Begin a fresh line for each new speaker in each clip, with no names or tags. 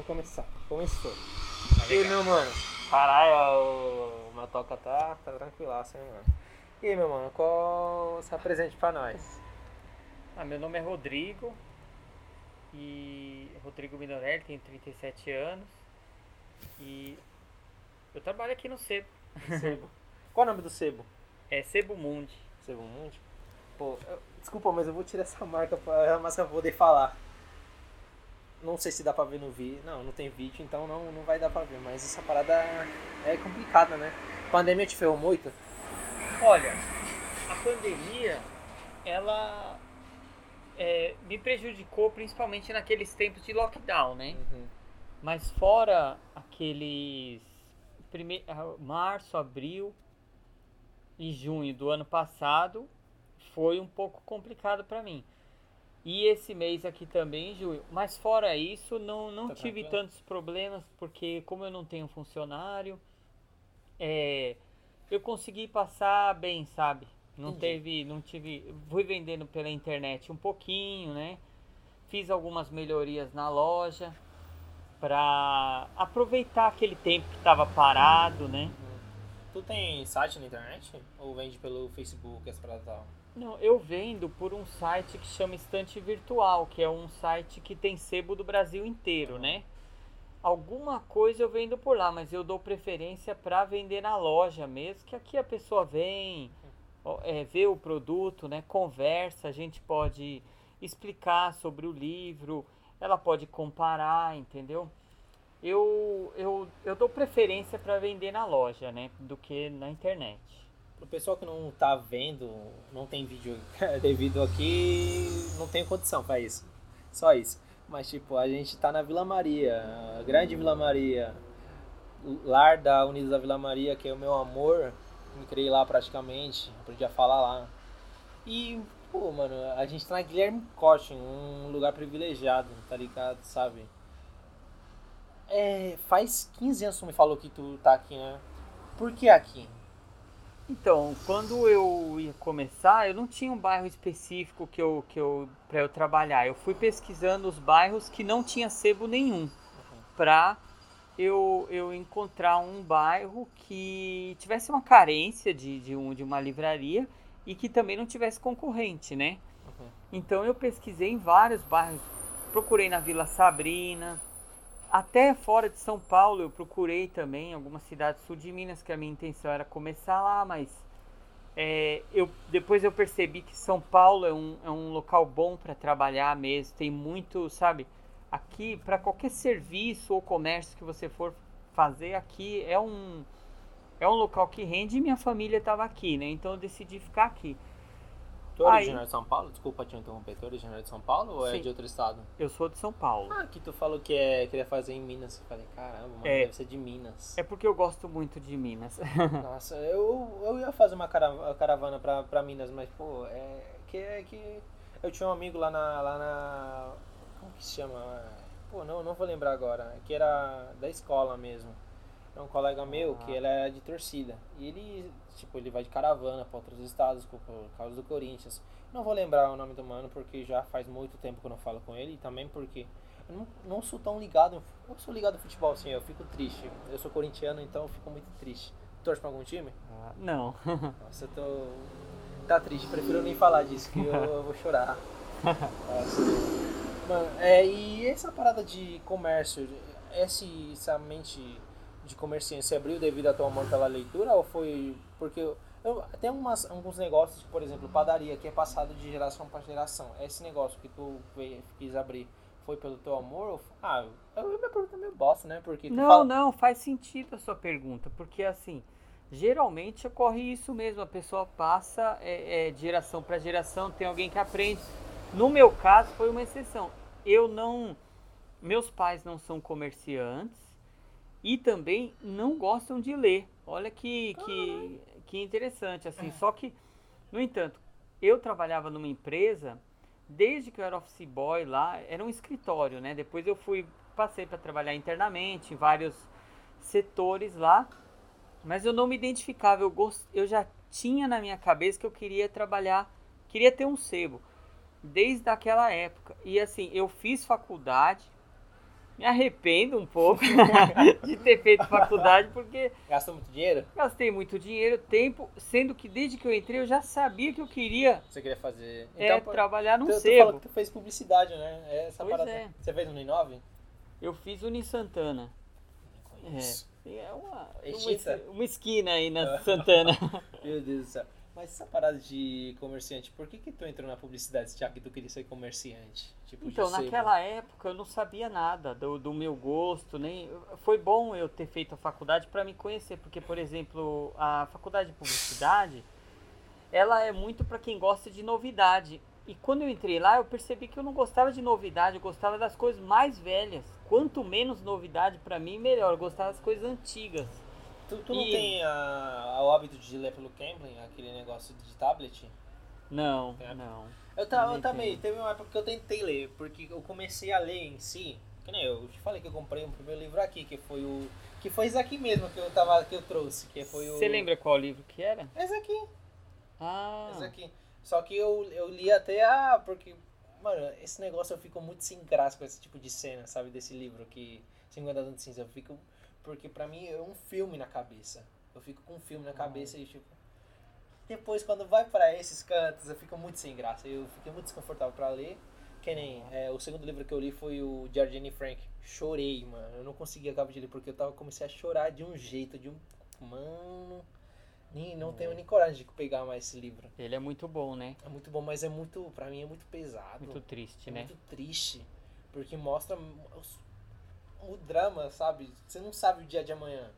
vamos começar. Começou. E aí, meu mano? Caralho, o meu toca tá, tá tranquilaço, hein, mano? E aí, meu mano, qual se apresente pra nós?
Ah, meu nome é Rodrigo e Rodrigo Minorelli, tenho 37 anos e eu trabalho aqui no Sebo.
Sebo. Qual o nome do sebo?
É Sebo Mundi.
Sebo Mundi? Pô, eu- desculpa, mas eu vou tirar essa marca pra, mas pra poder falar. Não sei se dá pra ver no vídeo. Não, não tem vídeo, então não, não vai dar pra ver. Mas essa parada é complicada, né? A pandemia te ferrou muito?
Olha, a pandemia, ela é, me prejudicou principalmente naqueles tempos de lockdown, né?
Uhum.
Mas fora aqueles prime... ah, março, abril e junho do ano passado, foi um pouco complicado para mim. E esse mês aqui também, junho. Mas fora isso, não, não
Tá
tive
tranquilo?
tantos problemas, porque como eu não tenho funcionário, é, eu consegui passar bem, sabe? Não
Entendi.
teve, não tive, fui vendendo pela internet um pouquinho, né? Fiz algumas melhorias na loja para aproveitar aquele tempo que estava parado, né?
Tu tem site na internet? Ou vende pelo Facebook, essa tal?
Não, eu vendo por um site que chama Estante Virtual, que é um site que tem sebo do Brasil inteiro, né? Alguma coisa eu vendo por lá, mas eu dou preferência para vender na loja mesmo, que aqui a pessoa vem, é, vê o produto, né? Conversa, a gente pode explicar sobre o livro, ela pode comparar, entendeu? Eu, eu, eu dou preferência para vender na loja, né? Do que na internet.
Pro pessoal que não tá vendo, não tem vídeo devido aqui, não tem condição pra isso. Só isso. Mas tipo, a gente tá na Vila Maria, grande Vila Maria, lar da Unidos da Vila Maria, que é o meu amor. Me criei lá praticamente, aprendi a falar lá. E, pô, mano, a gente tá na Guilherme Costa, um lugar privilegiado, tá ligado, sabe? É, faz 15 anos que tu me falou que tu tá aqui, né? Por que aqui?
Então, quando eu ia começar, eu não tinha um bairro específico que eu, que eu, para eu trabalhar. Eu fui pesquisando os bairros que não tinha sebo nenhum, para eu, eu encontrar um bairro que tivesse uma carência de, de, um, de uma livraria e que também não tivesse concorrente, né?
Uhum.
Então eu pesquisei em vários bairros, procurei na Vila Sabrina, até fora de São Paulo eu procurei também algumas cidades sul de Minas, que a minha intenção era começar lá, mas é, eu, depois eu percebi que São Paulo é um, é um local bom para trabalhar mesmo, tem muito, sabe? Aqui, para qualquer serviço ou comércio que você for fazer, aqui é um, é um local que rende e minha família estava aqui, né? Então eu decidi ficar aqui.
Tu é
Aí-
originário de São Paulo? Desculpa te interromper. Tu é originário de São Paulo ou é
Sim.
de outro estado?
Eu sou de São Paulo.
Ah, que tu falou que é, queria fazer em Minas. Eu falei, caramba, mano,
É.
deve ser de Minas.
É porque eu gosto muito de Minas.
Nossa, eu, eu ia fazer uma cara- caravana pra, pra Minas, mas, pô, é que, é que eu tinha um amigo lá na, lá na... Como que se chama? Pô, não, não vou lembrar agora. Que era da escola mesmo. É um colega meu que
Ah.
ele era de torcida. E ele, tipo, ele vai de caravana pra outros estados por, causa do Corinthians. Não vou lembrar o nome do mano porque já faz muito tempo que eu não falo com ele. E também porque eu não, não sou tão ligado. Eu sou ligado ao futebol, sim. Eu fico triste. Eu sou corintiano, então eu fico muito triste. Torce pra algum time?
Ah, não.
Nossa, eu tô. Tá triste, prefiro nem falar disso, que eu, eu vou chorar. Nossa. Mano, é, e essa parada de comércio, esse, essa mente de comerciante, você abriu devido ao teu amor pela leitura ou foi. Porque eu, tem umas, alguns negócios, por exemplo, padaria, que é passado de geração para geração. Esse negócio que tu veio- quis abrir foi pelo teu amor? Ou, ah, eu, eu me pergunto meio bosta, né? Porque
Não,
fala-
não, faz sentido a sua pergunta, porque assim, geralmente ocorre isso mesmo, a pessoa passa é, é, de geração para geração, tem alguém que aprende. No meu caso, foi uma exceção. Eu não. Meus pais não são comerciantes e também não gostam de ler. Olha que, que, que interessante, assim. Só que, no entanto, eu trabalhava numa empresa, desde que eu era office boy lá, era um escritório, né? Depois eu fui, passei para trabalhar internamente em vários setores lá, mas eu não me identificava. Eu, gost... eu já tinha na minha cabeça que eu queria trabalhar, queria ter um sebo desde aquela época. E assim, eu fiz faculdade Me arrependo um pouco de ter feito faculdade, porque.
Gastou muito dinheiro?
Gastei muito dinheiro, tempo, sendo que desde que eu entrei eu já sabia que eu queria.
Você queria fazer.
É, então, trabalhar num
tu,
sebo.
Tu, tu fez publicidade, né? É essa
pois
parada.
É.
Você fez no Ninove?
Eu fiz o Santana.
É.
É uma, uma, uma esquina aí na Santana.
Meu Deus do céu. Mas essa parada de comerciante, por que que tu entrou na publicidade, já que tu queria ser comerciante? Tipo,
então, naquela época eu não sabia nada do, do meu gosto, nem foi bom eu ter feito a faculdade para me conhecer, porque por exemplo, a faculdade de publicidade, ela é muito para quem gosta de novidade. E quando eu entrei lá, eu percebi que eu não gostava de novidade, eu gostava das coisas mais velhas. Quanto menos novidade para mim, melhor. Eu gostava das coisas antigas.
Tu, tu não
E-
tem a, o hábito de ler pelo Cambly, aquele negócio de tablet?
Não,
É.
não.
Eu, ta, eu também, teve uma época que eu tentei ler, porque eu comecei a ler em si, que nem eu, eu te falei que eu comprei o primeiro livro aqui, que foi o. Que foi esse aqui mesmo que eu tava, que eu trouxe, que foi o.
Você lembra qual livro que era?
Esse aqui,
Ah,
esse aqui. Só que eu, eu li até a. Porque, mano, esse negócio eu fico muito sem graça com esse tipo de cena, sabe? Desse livro que. 50 anos de cinza. Eu fico. Porque pra mim é um filme na cabeça. Eu fico com um filme na cabeça e tipo. Depois, quando vai pra esses cantos, eu fico muito sem graça. Eu fiquei muito desconfortável pra ler. Que nem é, o segundo livro que eu li foi o de Arjane Frank. Chorei, mano. Eu não consegui acabar de ler porque eu tava, comecei a chorar de um jeito, de um. Mano. Nem, não tenho nem coragem de pegar mais esse livro.
ele é muito bom, né?
É muito bom, mas é muito. Pra mim é muito pesado.
Muito triste,
é
né?
muito triste. Porque mostra os- o drama, sabe? Você não sabe o dia de amanhã.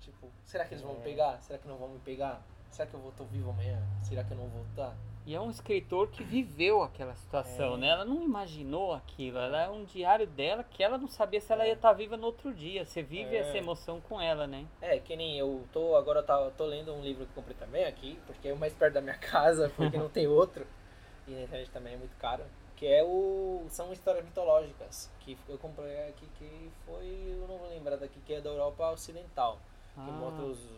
Tipo, será que eles vão me
É.
pegar? Será que não vão me pegar? Será que eu vou estar vivo amanhã? Será que eu não vou estar?
E é um escritor que viveu aquela situação,
É.
né? Ela não imaginou aquilo. Ela é um diário dela que ela não sabia se ela ia estar viva no outro dia. Você vive
É.
essa emoção com ela, né?
É, que nem eu tô agora eu tá- tô lendo um livro que comprei também aqui, porque é o mais perto da minha casa, porque não tem outro. E na internet também é muito caro. Que é o. São histórias mitológicas. Que eu comprei aqui que foi. Eu não vou lembrar daqui, que é da Europa Ocidental. Que
Ah,
mostra os, os-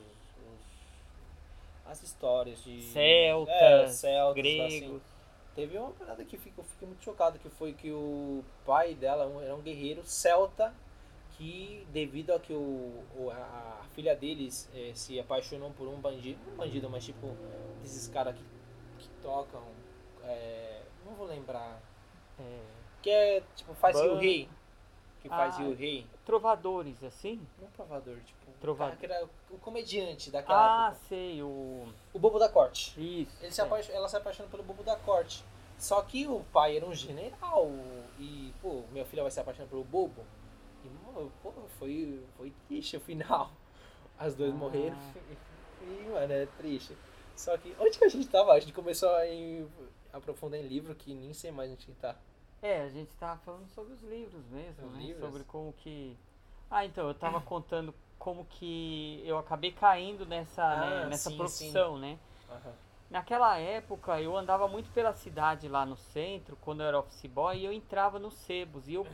as histórias de
Celtas,
é, celtas
gregos.
assim. Teve uma parada que fico- eu fiquei muito chocado que foi que o pai dela um- era um guerreiro celta que devido a que o, a, a filha deles eh, se apaixonou por um bandido, não bandido, mas tipo desses caras que, que tocam, eh, não vou lembrar,
é,
que é tipo faz
Ban-
o rei, que faz
Ah,
rei,
trovadores, assim?
não provador, tipo,
Trovador.
cara o comediante daquela
Ah,
época,
sei, o.
o bobo da corte.
Isso.
Ele se
é.
ela se apaixona pelo bobo da corte. Só que o pai era um general. E, pô, minha filha vai se apaixonar pelo bobo. E, pô, foi, foi triste o final. As duas
Ah.
morreram. E, mano, é triste. Só que, onde que a gente tava? A gente começou a em- aprofundar em livro que nem sei mais onde que tá.
É, a gente tava falando sobre os livros mesmo,
Os
né?
livros?
Sobre como que. Ah, então, eu tava contando como que eu acabei caindo nessa,
Ah,
né, nessa
sim,
profissão, né?
Aham.
Naquela época eu andava muito pela cidade lá no centro, quando eu era office boy, e eu entrava nos sebos. E eu,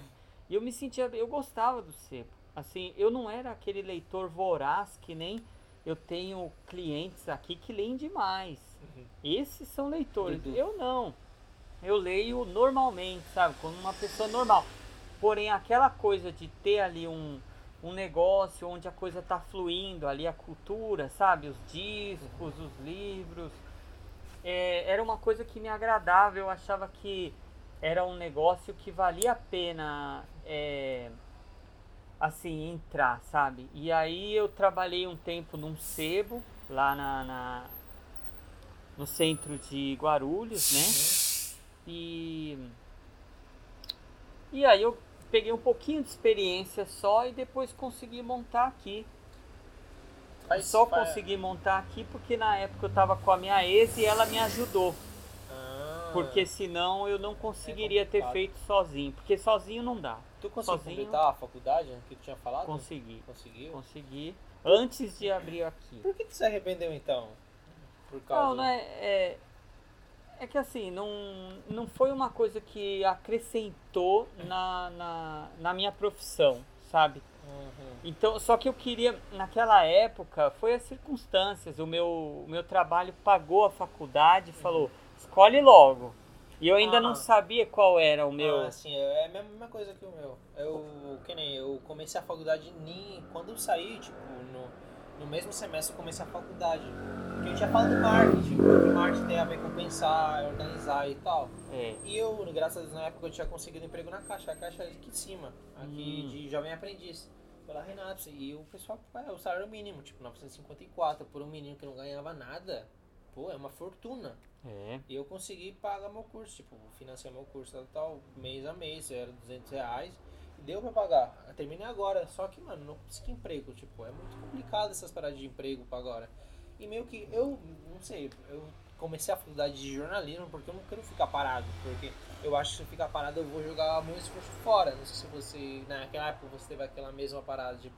eu me sentia. Eu gostava do sebo. Assim, eu não era aquele leitor voraz que nem eu tenho clientes aqui que leem demais.
Uhum.
Esses são leitores.
Dudu.
Eu não. Eu leio normalmente, sabe? Como uma pessoa normal. Porém, aquela coisa de ter ali um, um negócio onde a coisa tá fluindo, ali a cultura, sabe? Os discos, os livros. é, era uma coisa que me agradava. Eu achava que era um negócio que valia a pena, é, assim, entrar, sabe? E aí eu trabalhei um tempo num sebo, lá na, na- no centro de Guarulhos, né? E, e aí eu peguei um pouquinho de experiência só e depois consegui montar aqui.
Faz-
só
faz-
consegui montar aqui porque na época eu tava com a minha ex e ela me ajudou.
Ah,
Porque senão eu não conseguiria ter
complicado.
feito sozinho. Porque sozinho não dá.
Tu conseguiu
sozinho-
completar a faculdade que tu tinha falado?
Consegui.
Conseguiu?
Consegui. Antes de abrir aqui.
Por que tu se arrependeu então? Por causa...
Não, não é, é. Que assim, não, não foi uma coisa que acrescentou na, na, na minha profissão, sabe?
Uhum.
Então, só que eu queria, naquela época, foi as circunstâncias. O meu, o meu trabalho pagou a faculdade e falou: escolhe logo. E eu ainda
Ah.
não sabia qual era o meu.
Ah, sim, é a mesma coisa que o meu. Eu, que nem eu comecei a faculdade nem quando eu saí, tipo, no, no mesmo semestre eu comecei a faculdade. Porque eu tinha falado do marketing, porque marketing tem a ver com pensar, organizar e tal.
É.
E eu, graças a Deus, na época eu tinha conseguido emprego na caixa, a caixa é aqui de cima, aqui
Hum.
de jovem aprendiz, pela Renata. E o pessoal, é, o salário mínimo, tipo, 954 por um menino que não ganhava nada. Pô, é uma fortuna.
É.
E eu consegui pagar meu curso, tipo, financiar meu curso tal, tal, mês a mês, era 200 reais. Deu pra pagar. Terminei agora, só que, mano, não consegui emprego, tipo, é muito complicado essas paradas de emprego pra agora. E meio que eu, não sei, eu comecei a faculdade de jornalismo porque eu não quero ficar parado, porque eu acho que se eu ficar parado eu vou jogar meu esforço fora. Não sei se você, naquela época, você teve aquela mesma parada, tipo,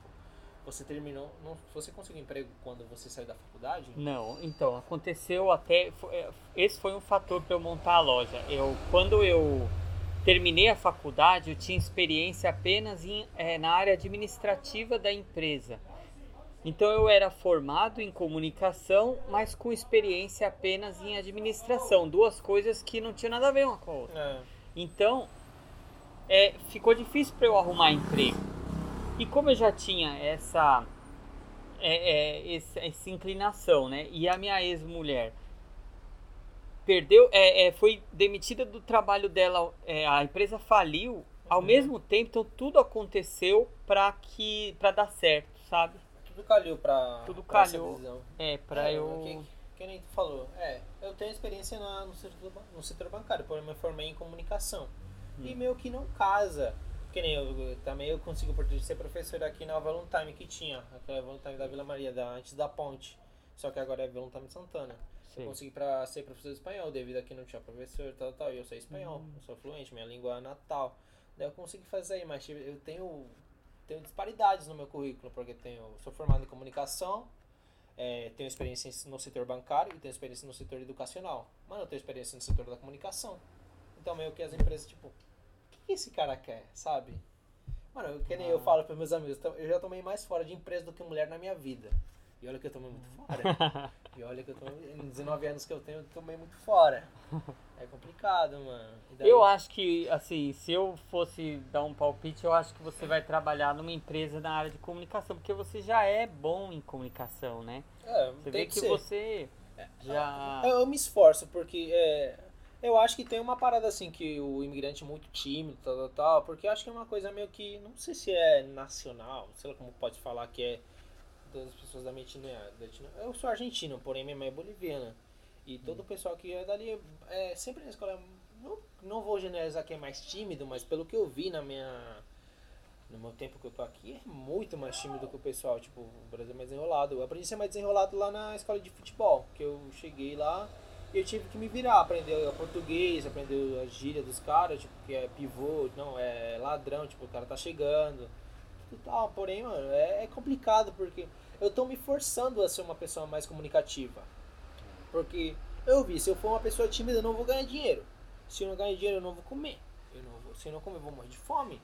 você terminou, não, você conseguiu emprego quando você saiu da faculdade?
Não, então, aconteceu até. é, Esse foi um fator para eu montar a loja. Eu, quando eu terminei a faculdade, eu tinha experiência apenas em, é, na área administrativa da empresa. Então eu era formado em comunicação, mas com experiência apenas em administração. Duas coisas que não tinham nada a ver uma com a outra.
É.
Então, é, ficou difícil para eu arrumar emprego. E como eu já tinha essa, é, é, esse- essa inclinação, né? E a minha ex-mulher perdeu, é, é, foi demitida do trabalho dela, é, a empresa faliu. Ao
Uhum.
mesmo tempo, então tudo aconteceu para que, para dar certo, sabe?
Tudo calhou pra,
Tudo
pra
calhou. É, para
É,
eu.
Que, que nem tu falou. É, eu tenho experiência na- no, setor, no setor bancário, porém eu me formei em comunicação. E meio que não casa. Que nem eu, também eu consigo oportunidade de ser professor aqui na Avalon Time que tinha. Aquela Avalon Time da Vila Maria, da, antes da ponte. Só que agora é de Santana.
Sei.
Eu consegui pra ser professor de espanhol, devido a que não tinha professor, tal, tal. E eu sei espanhol, eu sou fluente, minha língua é natal. Daí eu consegui fazer mas eu tenho, tenho disparidades no meu currículo, porque tenho, sou formado em comunicação, é, tenho experiência no setor bancário e tenho experiência no setor educacional. Mano, eu tenho experiência no setor da comunicação. Então meio que as empresas, tipo, o que, que esse cara quer, sabe? Mano, eu- que nem eu
Ah.
falo pros meus amigos, então, eu já tomei mais fora de empresa do que mulher na minha vida. E olha que eu tomei muito fora. E olha que eu tô. Em 19 anos que eu tenho, eu tomei muito fora. É complicado, mano. Daí-
Eu acho que, assim, se eu fosse dar um palpite, eu acho que você vai trabalhar numa empresa na área de comunicação, porque você já é bom em comunicação, né?
É,
Você vê que
ser.
você já.
Eu, eu me esforço, porque é, eu acho que tem uma parada assim que o imigrante é muito tímido, tal, tal, tal, porque eu acho que é uma coisa meio que, não sei se é nacional, sei lá como pode falar que é das pessoas da Argentina. da- Eu sou argentino, porém minha mãe é boliviana. E todo o pessoal que é dali, é, sempre na escola, não, não vou generalizar quem é mais tímido, mas pelo que eu vi na minha no meu tempo que eu tô aqui, é muito mais tímido que o pessoal. Tipo, o Brasil é mais desenrolado. Eu aprendi a ser mais desenrolado lá na escola de futebol. Que eu cheguei lá e eu tive que me virar, aprender o português, aprender a gíria dos caras, tipo, que é pivô, não, é ladrão, tipo, o cara tá chegando. Tudo tal. Porém, mano, é, é complicado porque eu tô me forçando a ser uma pessoa mais comunicativa. Porque eu vi, se eu for uma pessoa tímida, eu não vou ganhar dinheiro. Se eu não ganhar dinheiro, eu não vou comer. Eu não vou, se eu não comer, eu vou morrer de fome.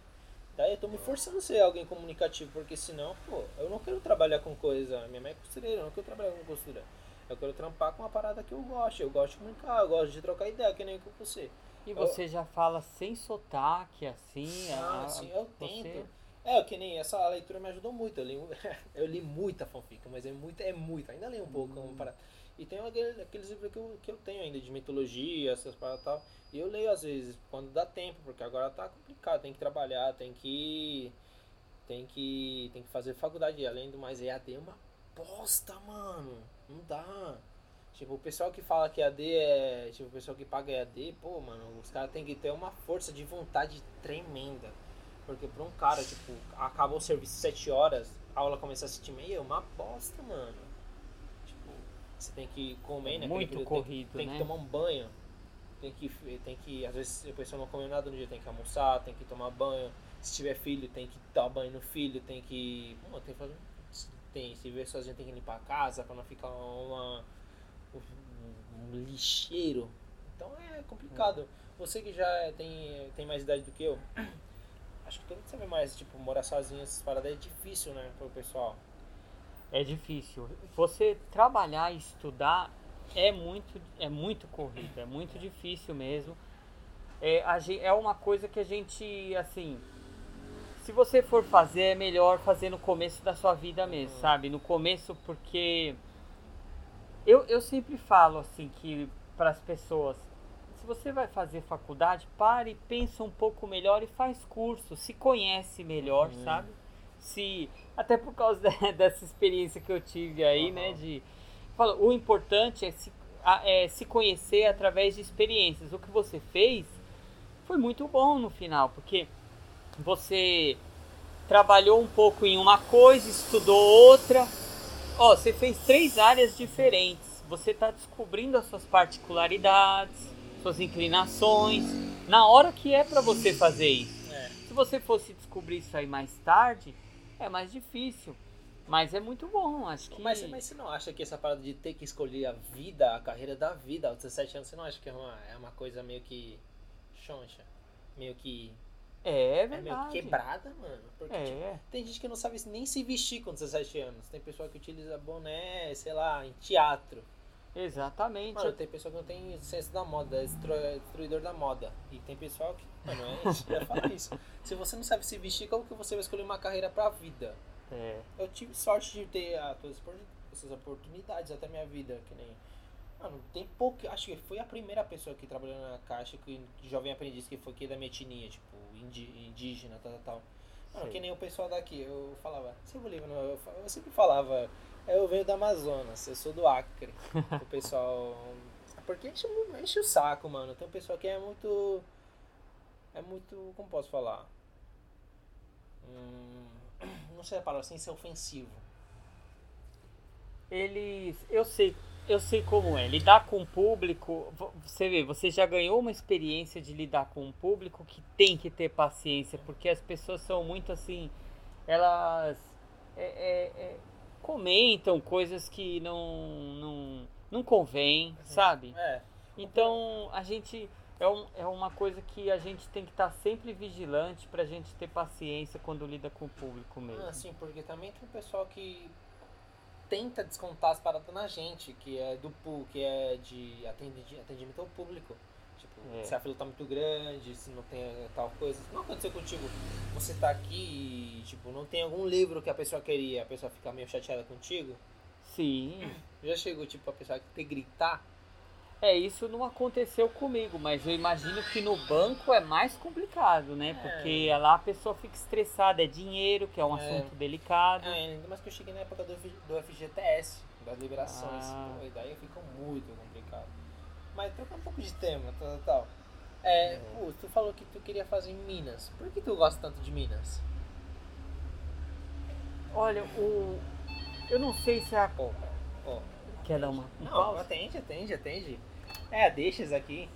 Daí eu tô me forçando a ser alguém comunicativo, porque senão, pô, eu não quero trabalhar com coisa. Minha mãe é costureira, eu não quero trabalhar com costura. Eu quero trampar com uma parada que eu gosto. Eu gosto de comunicar, eu gosto de trocar ideia, que nem com você.
E você já fala sem sotaque, assim?
Ah,
a-
sim, eu
você-
tento. É, que nem essa leitura me ajudou muito. Eu li, eu li muita fanfic, mas é muito, é muito. Ainda li um pouco.
Hum.
Para... E tem aquele- aqueles livros que eu, que eu tenho ainda de mitologia, essas paradas e tal. E eu leio às vezes, quando dá tempo, porque agora tá complicado. Tem que trabalhar, tem que. Tem que. Tem que fazer faculdade. Além do mais, EAD é uma bosta, mano. Não dá. Tipo, o pessoal que fala que EAD é. Tipo, o pessoal que paga EAD, pô, mano, os caras têm que ter uma força de vontade tremenda. Porque pra um cara, tipo, acabou o serviço 7 horas, a aula começa às 7 e meia, é uma bosta, mano. Tipo, você tem que comer, né?
Muito
período,
corrido,
tem, tem
né?
que tomar um banho. Tem que, tem que, às vezes a pessoa não come nada no dia, tem que almoçar, tem que tomar banho. Se tiver filho, tem que dar banho no filho, tem que. Pô, tem que fazer. Tem, se viver sozinho, tem que limpar a casa pra não ficar uma, um, um lixeiro. Então é complicado. Você que já tem, tem mais idade do que eu, acho que todo mundo sabe mais, tipo, morar sozinho, essas paradas é difícil, né, pro pessoal.
É difícil. Você trabalhar e estudar é muito, é muito corrido, é muito difícil mesmo. é, é uma coisa que a gente, assim, se você for fazer, é melhor fazer no começo da sua vida mesmo, sabe? No começo, porque eu, eu sempre falo assim que para as pessoas, se você vai fazer faculdade, pare, pensa um pouco melhor e faz curso, se conhece melhor, uhum. sabe? Se até por causa dessa experiência que eu tive aí, uhum. né, de fala, o importante é se, é se conhecer através de experiências. O que você fez foi muito bom no final, porque você trabalhou um pouco em uma coisa, estudou outra. Ó, você fez três áreas diferentes. Você está descobrindo as suas particularidades, suas inclinações, na hora que é para você fazer isso. É. Se você fosse descobrir isso aí mais tarde, é mais difícil. Mas é muito bom, acho que.
Mas, mas você não acha que essa parada de ter que escolher a vida, a carreira da vida aos 17 anos, você não acha que é uma, é uma coisa meio que choncha? Meio que
é, verdade.
É meio quebrada, mano. Porque é. tipo, tem gente que não sabe nem se vestir com 17 anos. Tem pessoa que utiliza boné, sei lá, em teatro.
Exatamente.
Mano, tem pessoa que não tem senso da moda, é destruidor da moda. E tem pessoal que, mano, é isso. Se você não sabe se vestir, como que você vai escolher uma carreira pra vida?
É.
Eu tive sorte de ter ah, todas essas oportunidades até minha vida, que nem Mano, tem pouco. Acho que foi a primeira pessoa que trabalhou na caixa que, jovem aprendiz que foi aqui da minha etnia, tipo, indígena, tal, tal, tal. Mano, que nem o pessoal daqui. Eu falava, você não, eu, eu sempre falava, eu venho do Amazonas, eu sou do Acre. o pessoal. Porque enche, enche o saco, mano. Tem um pessoal que é muito. É muito. Como posso falar? Hum, não sei a palavra, sem ser ofensivo.
Eles. Eu sei eu sei como é. Lidar com o público. Você vê, você já ganhou uma experiência de lidar com um público que tem que ter paciência, porque as pessoas são muito assim. Elas é, é, é, comentam coisas que não, não, não convém, uhum. sabe?
É.
Então a gente. É, um, é uma coisa que a gente tem que estar tá sempre vigilante pra gente ter paciência quando lida com o público mesmo.
Ah, sim, porque também tem um pessoal que tenta descontar as paradas na gente, que é do que é de atendimento ao público. É. se a fila tá muito grande, se não tem tal coisa. Não aconteceu contigo. Você tá aqui e, tipo, não tem algum livro que a pessoa queria, a pessoa fica meio chateada contigo?
Sim.
Já chegou, tipo, a pessoa ter gritar?
É, isso não aconteceu comigo, mas eu imagino que no banco é mais complicado, né? É. Porque lá a pessoa fica estressada, é dinheiro, que é um é. assunto delicado.
É, ainda mais que eu cheguei na época do, do FGTS, das liberações. Ah. E daí fica muito complicado. Mas troca um pouco de tema, tal, tal. É, pô, tu falou que tu queria fazer em Minas. Por que tu gosta tanto de Minas?
Olha, o. Eu não sei se é a.
Oh, oh.
Quer dar uma. Um
não,
pause?
atende, atende, atende. É, deixas aqui.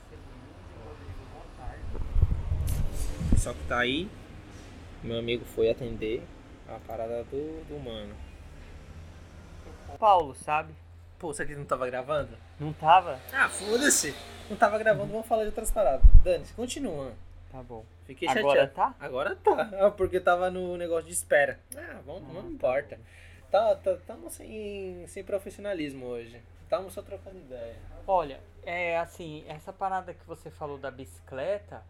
Só que tá aí. Meu amigo foi atender a parada do, do mano.
Paulo, sabe?
Pô, você aqui não tava gravando?
Não tava?
Ah, foda-se. Não tava gravando, vamos falar de outras paradas. Dani, continua.
Tá bom.
Fiquei
Agora
chateado.
tá?
Agora tá. Ah, porque tava no negócio de espera. Ah, vamos, ah, não tá importa. Tá, tá, tamo sem, sem profissionalismo hoje. Estamos só trocando ideia.
Olha, é assim, essa parada que você falou da bicicleta,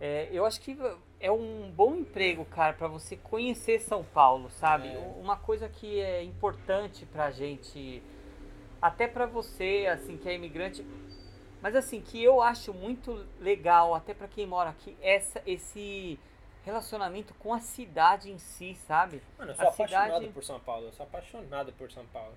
é, eu acho que é um bom emprego, cara, para você conhecer São Paulo, sabe? É. Uma coisa que é importante pra gente, até para você, assim, que é imigrante, mas assim, que eu acho muito legal, até para quem mora aqui, essa, esse relacionamento com a cidade em si, sabe?
Mano, eu sou a apaixonado cidade... por São Paulo, eu sou apaixonado por São Paulo.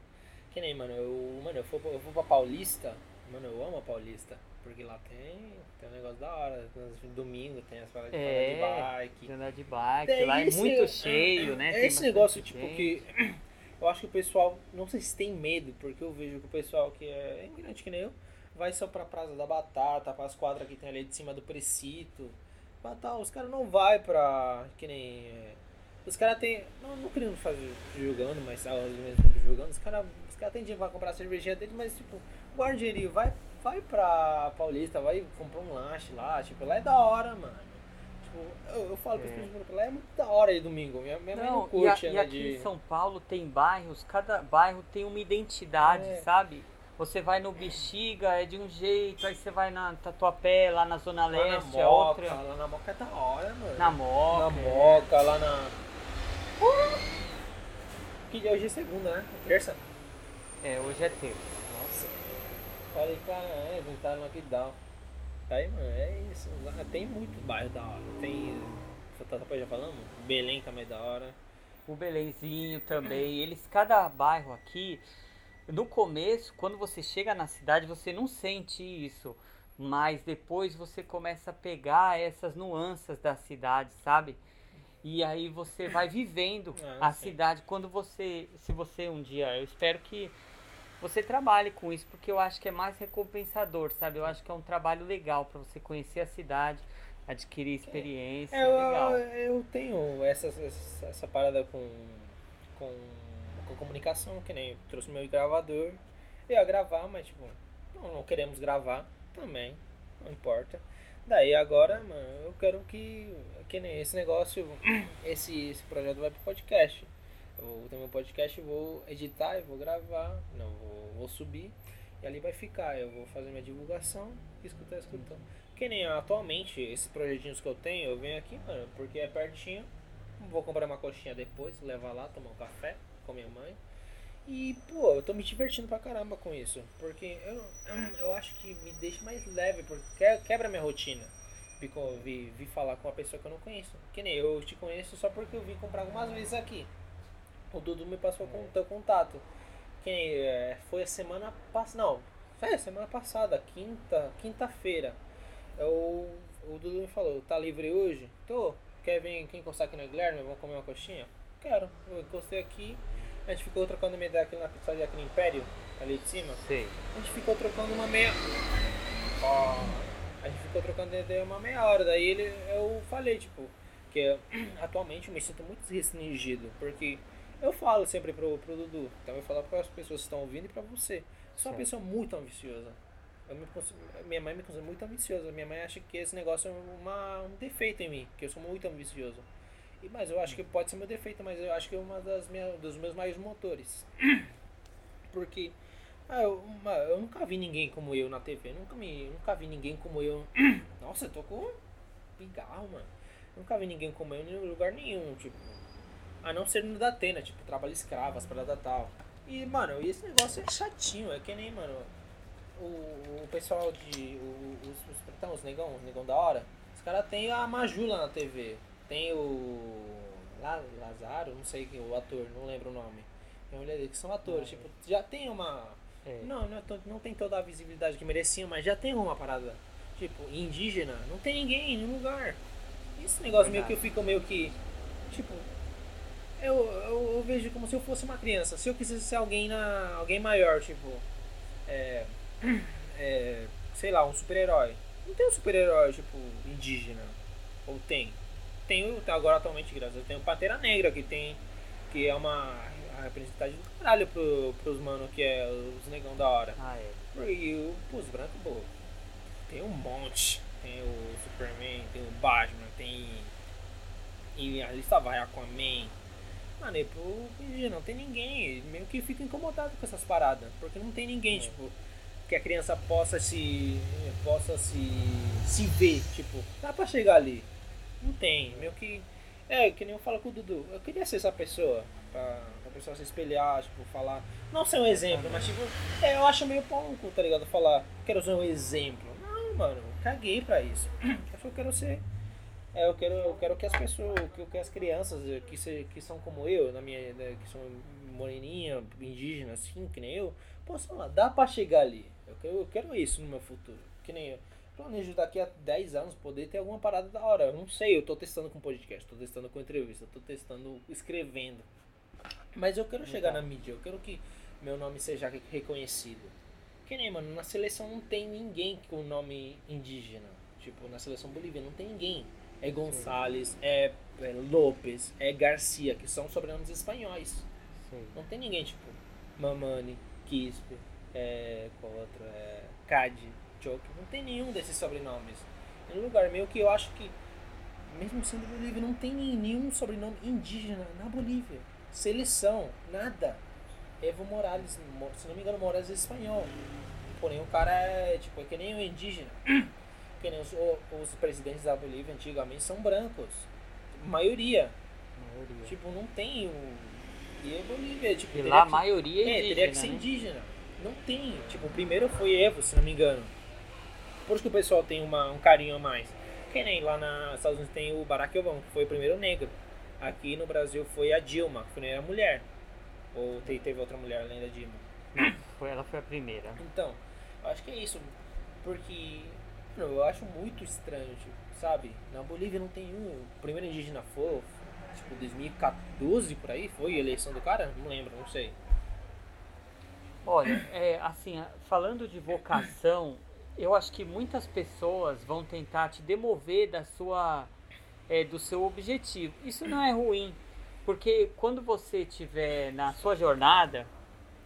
Que nem, mano, eu, mano, eu vou, eu vou pra Paulista, mano, eu amo a Paulista. Porque lá tem, tem um negócio da hora. Domingo tem as paradas
é,
de bike.
Andar de bike, tem lá é muito é, cheio, né?
É esse negócio, tipo, gente. que eu acho que o pessoal, não sei se tem medo, porque eu vejo que o pessoal que é imigrante que nem eu, vai só pra Praça da Batata, para as quadras que tem ali de cima do Precito. Tal, os caras não vai pra. Que nem. É, os caras tem. Não, não querendo fazer julgando, mas ao mesmo tempo julgando, os caras os cara tem dinheiro pra comprar a cervejinha dele, mas tipo, dinheirinho, vai, vai pra Paulista, vai comprar um lanche lá, tipo, lá é da hora, mano. Tipo, eu, eu falo é. pra pessoas, lá é muito da hora aí domingo. Minha, minha não, mãe não curte,
e, a, e aqui de... em São Paulo tem bairros, cada bairro tem uma identidade, é. sabe? Você vai no Bexiga, é de um jeito, aí você vai na Tatuapé, lá na Zona
Lá na
Leste,
Moca,
é outra.
lá na Moca é da hora, mano.
Na Moca.
Na Moca, lá na... Que dia hoje é segunda, né? Terça?
É, hoje é terça.
Nossa. Falei, cara, é, não tá no lockdown. Aí, mano, é isso. Lá Tem muito bairro da hora. Tem. Tatuapé já falamos? Belém também é da hora.
O Belenzinho também. Eles, cada bairro aqui, no começo, quando você chega na cidade, você não sente isso. Mas depois você começa a pegar essas nuances da cidade, sabe? E aí você vai vivendo
Ah,
a
sim.
cidade. Quando você, se você um dia, eu espero que você trabalhe com isso, porque eu acho que é mais recompensador, sabe? Eu acho que é um trabalho legal para você conhecer a cidade, adquirir experiência,
É,
é
eu,
legal.
eu tenho essa, essa, essa parada com, com, com comunicação, que nem eu trouxe meu gravador. Eu ia gravar, mas tipo, não, não queremos gravar também, não importa. Daí agora, mano, eu quero que, que nem esse negócio, esse, esse projeto vai pro podcast. Eu vou ter meu podcast, vou editar, eu vou gravar, não, vou, vou subir e ali vai ficar. Eu vou fazer minha divulgação e escutar, escutar. Que nem atualmente, esses projetinhos que eu tenho, eu venho aqui, mano, porque é pertinho. Vou comprar uma coxinha depois, levar lá, tomar um café com minha mãe. E, pô, eu tô me divertindo pra caramba com isso. Porque eu, eu acho que me deixa mais leve, porque que- quebra minha rotina. Vi, vi falar com uma pessoa que eu não conheço. Que nem eu te conheço só porque eu vim comprar algumas vezes aqui. O Dudu me passou com o teu contato. Que nem, é, foi a semana passada. Não, foi a semana passada, quinta, quinta-feira. Eu, o Dudu me falou, tá livre hoje? Tô. Quer vir quem encostar aqui na Guilherme? Vamos comer uma coxinha? Quero. Eu encostei aqui. A gente ficou trocando uma ideia aqui na pizzaria aqui no Império, ali de cima.
Sei.
A gente ficou trocando uma meia. Ó, a gente ficou trocando ideia uma meia hora. Daí ele, eu falei, tipo, que atualmente eu me sinto muito restringido. Porque eu falo sempre pro, pro Dudu, então eu falo para as pessoas que estão ouvindo e pra você. Eu sou uma pessoa muito ambiciosa. Eu me consi- minha mãe me considera muito ambiciosa. Minha mãe acha que esse negócio é uma, um defeito em mim, que eu sou muito ambicioso. E, mas eu acho que pode ser meu defeito, mas eu acho que é uma das minha, dos meus maiores motores. Porque ah, eu, uma- eu nunca vi ninguém como eu na TV. Nunca, me, nunca vi ninguém como eu. Nossa, eu tô com pigarro, mano. Nunca vi ninguém como eu em lugar nenhum, tipo. A não ser no da Atena, tipo, trabalho escravo, as paradas tal. E, mano, esse negócio é chatinho, é que nem, mano, o, o pessoal de. o- os, os, então, os negão, os negão da hora, os caras tem a Majula na TV. Tem o. La, Lazaro, não sei quem, o ator, não lembro o nome. Uma mulher dele que são atores, tipo, já tem uma.
É.
Não, não, é não tem toda a visibilidade que mereciam, mas já tem uma parada. Tipo, indígena, não tem ninguém em nenhum lugar. Esse negócio meio que eu fico meio que. Tipo. Eu, eu, eu vejo como se eu fosse uma criança. Se eu quisesse ser alguém na. alguém maior, tipo. É. é sei lá, um super-herói. Não tem um super-herói, tipo, indígena. Ou tem? Tem o- agora atualmente, graças a Deus, tem o Pantera Negra, que tem. Que é uma a representatividade do caralho pro, pros mano que é os negão da hora.
Ah, é.
E o pros brancos, pô, tem um monte. Tem o Superman, tem o Batman, tem. E a lista vai, Aquaman. Mano, e pro não tem ninguém. Meio que fica incomodado com essas paradas. Porque não tem ninguém,
É.
tipo, que a criança possa se. possa se. se ver, tipo, dá pra chegar ali. Não tem. Meio que. É, que nem eu falo com o Dudu. Eu queria ser essa pessoa. Pra, pra pessoa se espelhar, tipo, falar. Não ser um exemplo, mas tipo. É, eu acho meio cu, tá ligado? Falar, quero ser um exemplo. Não, mano, caguei pra isso. Eu só quero ser. É, eu quero, eu quero que as pessoas, que, que as crianças eh, que, se, que são como eu, na minha, né, que são moreninha, indígena, assim, que nem eu, possam lá, dá pra chegar ali. Eu quero, eu quero isso no meu futuro. Que nem eu. Planejo daqui a 10 anos poder ter alguma parada da hora. Eu não sei, eu tô testando com podcast, tô testando com entrevista, tô testando escrevendo. Mas eu quero chegar na mídia, eu quero que meu nome seja re- reconhecido. Que nem, mano, na seleção não tem ninguém com nome indígena. Tipo, na seleção boliviana não tem ninguém. É Gonçalves, é, é Lopes, é Garcia, que são sobrenomes espanhóis.
Sei.
Não tem ninguém, tipo, Mamani, Quispe, é, qual outro? É, Cade, Choke. Não tem nenhum desses sobrenomes. É um lugar meio que eu acho que, mesmo sendo Bolívia, não tem nenhum sobrenome indígena na Bolívia. Seleção, nada. Evo Morales, se não me engano, Morales é espanhol. Porém, o cara é tipo, é que nem o indígena. Que nem os, os presidentes da Bolívia antigamente são brancos. Maioria. maioria. Tipo, não tem o. E a Bolívia, tipo.
E lá a maioria é
indígena. É, teria que ser né? indígena. Não tem. Tipo, o primeiro foi Evo, se não me engano. Por isso que o pessoal tem uma, um carinho a mais. Que nem lá nos Estados Unidos tem o Barack Obama, que foi o primeiro negro. Aqui no Brasil foi a Dilma, que foi a mulher. Ou teve outra mulher além da Dilma?
Foi, ela foi a primeira.
Então, eu acho que é isso. Porque eu acho muito estranho, tipo, sabe? Na Bolívia não tem um. O primeiro indígena foi, tipo, 2014 por aí, foi a eleição do cara? Não lembro, não sei.
Olha, é, assim, falando de vocação, eu acho que muitas pessoas vão tentar te demover da sua, é, do seu objetivo. Isso não é ruim, porque quando você estiver na sua jornada,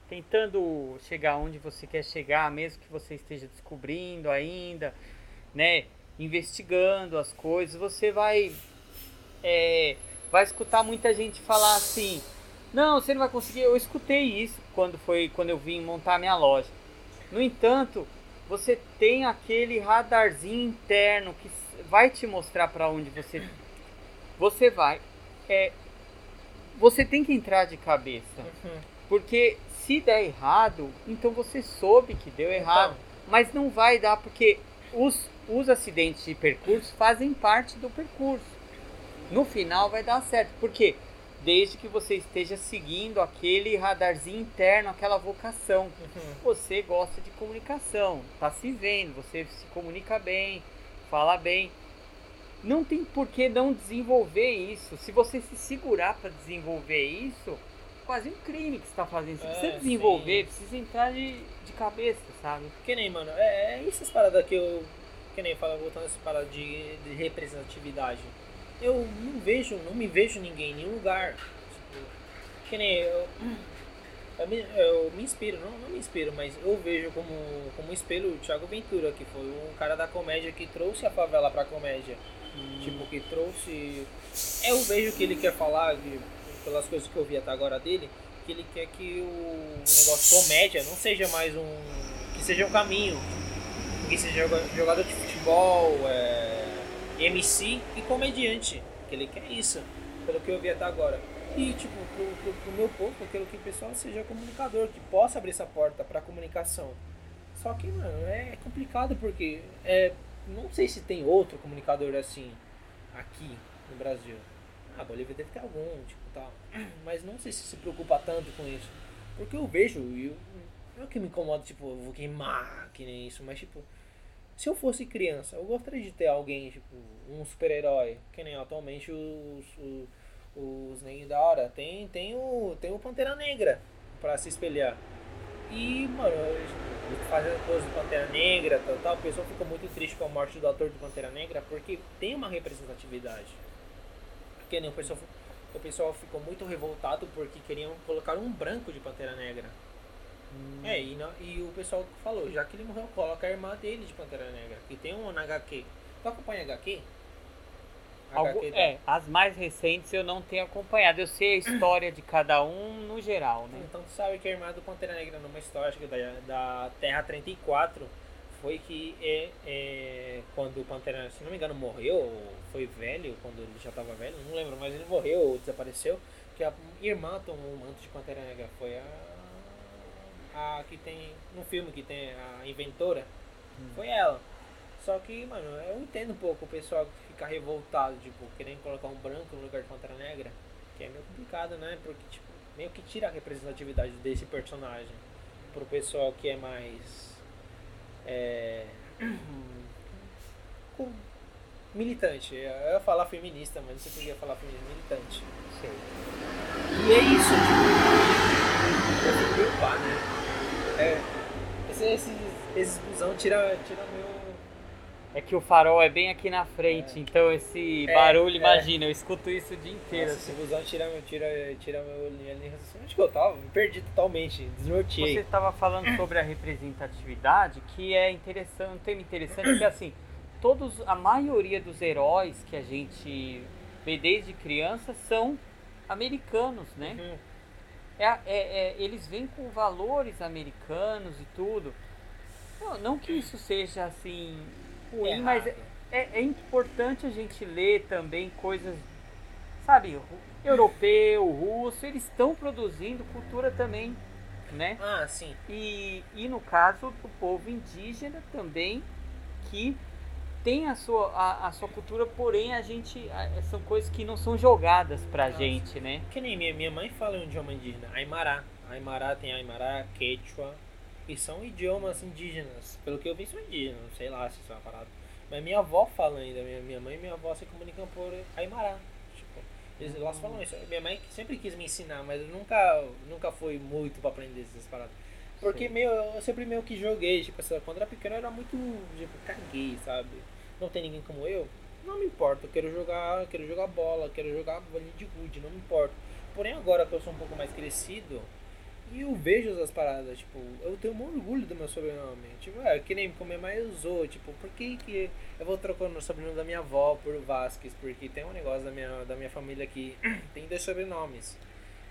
tentando chegar onde você quer chegar, mesmo que você esteja descobrindo ainda, né, investigando as coisas, você vai é, vai escutar muita gente falar assim, não, você não vai conseguir. Eu escutei isso quando foi quando eu vim montar minha loja. No entanto, você tem aquele radarzinho interno que vai te mostrar para onde você você vai. É, você tem que entrar de cabeça. Uhum. Porque se der errado, então você soube que deu errado. Então. Mas não vai dar porque os, os acidentes de percurso fazem parte do percurso. No final vai dar certo. Porque desde que você esteja seguindo aquele radarzinho interno, aquela vocação. Uhum. Você gosta de comunicação, está se vendo, você se comunica bem, fala bem. Não tem por que não desenvolver isso. Se você se segurar para desenvolver isso, quase um crime que você está fazendo. Você é, precisa desenvolver, sim. precisa entrar de, de cabeça, sabe?
Que nem, mano, é, é essas paradas que eu. Que nem fala, voltando essa parada de, de representatividade eu não vejo, não me vejo ninguém em nenhum lugar. Tipo, que nem eu, eu, me, eu me inspiro, não, não me inspiro, mas eu vejo como, como espelho o Thiago Ventura, que foi um cara da comédia que trouxe a favela pra comédia. Hum. Tipo, que trouxe. Eu vejo que ele quer falar, de, pelas coisas que eu vi até agora dele, que ele quer que o negócio comédia não seja mais um. que seja um caminho. Que seja jogador de futebol, é, MC e comediante. Que ele quer isso, pelo que eu vi até agora. E, tipo, pro, pro, pro meu povo, eu quero que o pessoal seja comunicador, que possa abrir essa porta pra comunicação. Só que, mano, é complicado porque é, não sei se tem outro comunicador assim aqui no Brasil. Ah, Bolívia deve ter algum, tipo, tal. Mas não sei se se preocupa tanto com isso. Porque eu vejo, eu, não é que me incomoda, tipo, eu vou queimar, que nem isso, mas tipo, se eu fosse criança, eu gostaria de ter alguém, tipo, um super-herói, que nem atualmente os, os, os da hora. Tem, tem, o, tem o Pantera Negra pra se espelhar. E, mano, fazendo coisas do Pantera Negra, tal, tal, o pessoal ficou muito triste com a morte do ator do Pantera Negra porque tem uma representatividade. Que nem o pessoal, o pessoal ficou muito revoltado porque queriam colocar um branco de Pantera Negra. Hum. É, e, não, e o pessoal falou, já que ele morreu, coloca a irmã dele de Pantera Negra, que tem um na HQ. Tu acompanha HQ?
Algo, HQ é, as mais recentes eu não tenho acompanhado. Eu sei a história de cada um no geral, né?
Então tu sabe que a irmã do Pantera Negra numa história acho que da, da Terra 34 foi que é, é, quando o Pantera, se não me engano, morreu, foi velho, quando ele já estava velho, não lembro, mas ele morreu ou desapareceu, que a irmã tomou um manto de Pantera Negra. Foi a a que tem no filme que tem a inventora hum. foi ela. Só que, mano, eu entendo um pouco o pessoal ficar revoltado, tipo, querendo colocar um branco no lugar de Pantera Negra, que é meio complicado, né? Porque, tipo, meio que tira a representatividade desse personagem pro pessoal que é mais. É. com, militante. Eu ia falar feminista, mas não sei se eu ia falar feminista, militante. Sei. E é isso, tipo. Eu fico preocupado, né? É. Esse, esse, esse busão tira, tira meu.
É que o farol é bem aqui na frente, é. então esse é, barulho, é. imagina, eu escuto isso o dia inteiro.
Nossa, assim. Esse busão tira, tira, tira meu linha de raciocínio. Onde que eu tava? Me perdi totalmente, desnorteei.
Você estava falando sobre a representatividade, que é interessante, um tema interessante, porque assim, todos, a maioria dos heróis que a gente vê desde criança são americanos, né? Uhum. É, é, é, eles vêm com valores americanos e tudo. Não, não que isso seja assim ruim,
Errado.
mas é, é, é importante a gente ler também coisas, sabe, europeu, russo, eles estão produzindo cultura também, né?
Ah, sim.
E, e no caso do povo indígena também, que tem a sua, a, a sua cultura, porém a gente. a- são coisas que não são jogadas pra
Nossa.
gente, né?
Que nem minha, minha mãe fala um idioma indígena, Aymara. Aymara tem Aymara, Quechua, e são idiomas indígenas. Pelo que eu vi, são indígenas, não sei lá se isso é uma parada. Mas minha avó fala ainda, minha, minha mãe e minha avó se comunicam por Aymara. Tipo, eles, elas falam isso. Minha mãe sempre quis me ensinar, mas eu nunca, nunca fui muito pra aprender essas paradas. Porque
Sim.
meio, eu sempre meio que joguei, tipo, essa- quando era pequeno eu era muito, tipo, caguei, sabe? Não tem ninguém como eu, não me importa, eu quero jogar, quero jogar bola, quero jogar bolinha de gude, não me importa. Porém agora que eu sou um pouco mais crescido, e eu vejo essas paradas, tipo, eu tenho um orgulho do meu sobrenome. Tipo, é que nem minha mãe usou, tipo, por que, que eu vou trocando o sobrenome da minha avó por Vasquez? Porque tem um negócio da minha, da minha família que tem dois sobrenomes.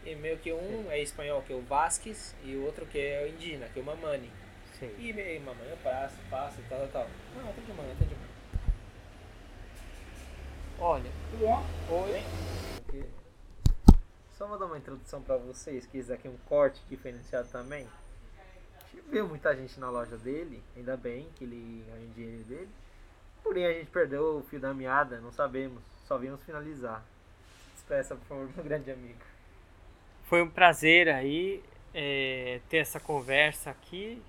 E meio que um é espanhol, que é o Vasquez, e o outro que é o indígena, que é o Mamani.
Sei.
E meio, mamãe, eu passo, passo, tal, tal, tal. Não, tá de manhã, tá de manhã.
Olha, oi.
Aqui. Só vou dar uma introdução pra vocês, que isso aqui é um corte diferenciado também. Viu muita gente na loja dele, ainda bem que ele ganhou o dinheiro dele. Porém a gente perdeu o fio da meada, não sabemos, só vimos finalizar. Despeça, por favor, meu grande amigo.
Foi um prazer aí é, ter essa conversa aqui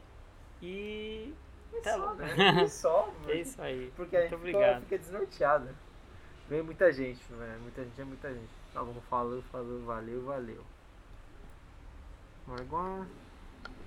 e.
E
Tá
só, né? E só,
É isso aí.
porque a
Muito
gente fica,
obrigado.
fica desnorteada. Vem muita gente, não é? Muita gente é muita gente. Tá bom, falou, falou, valeu, valeu. Margon.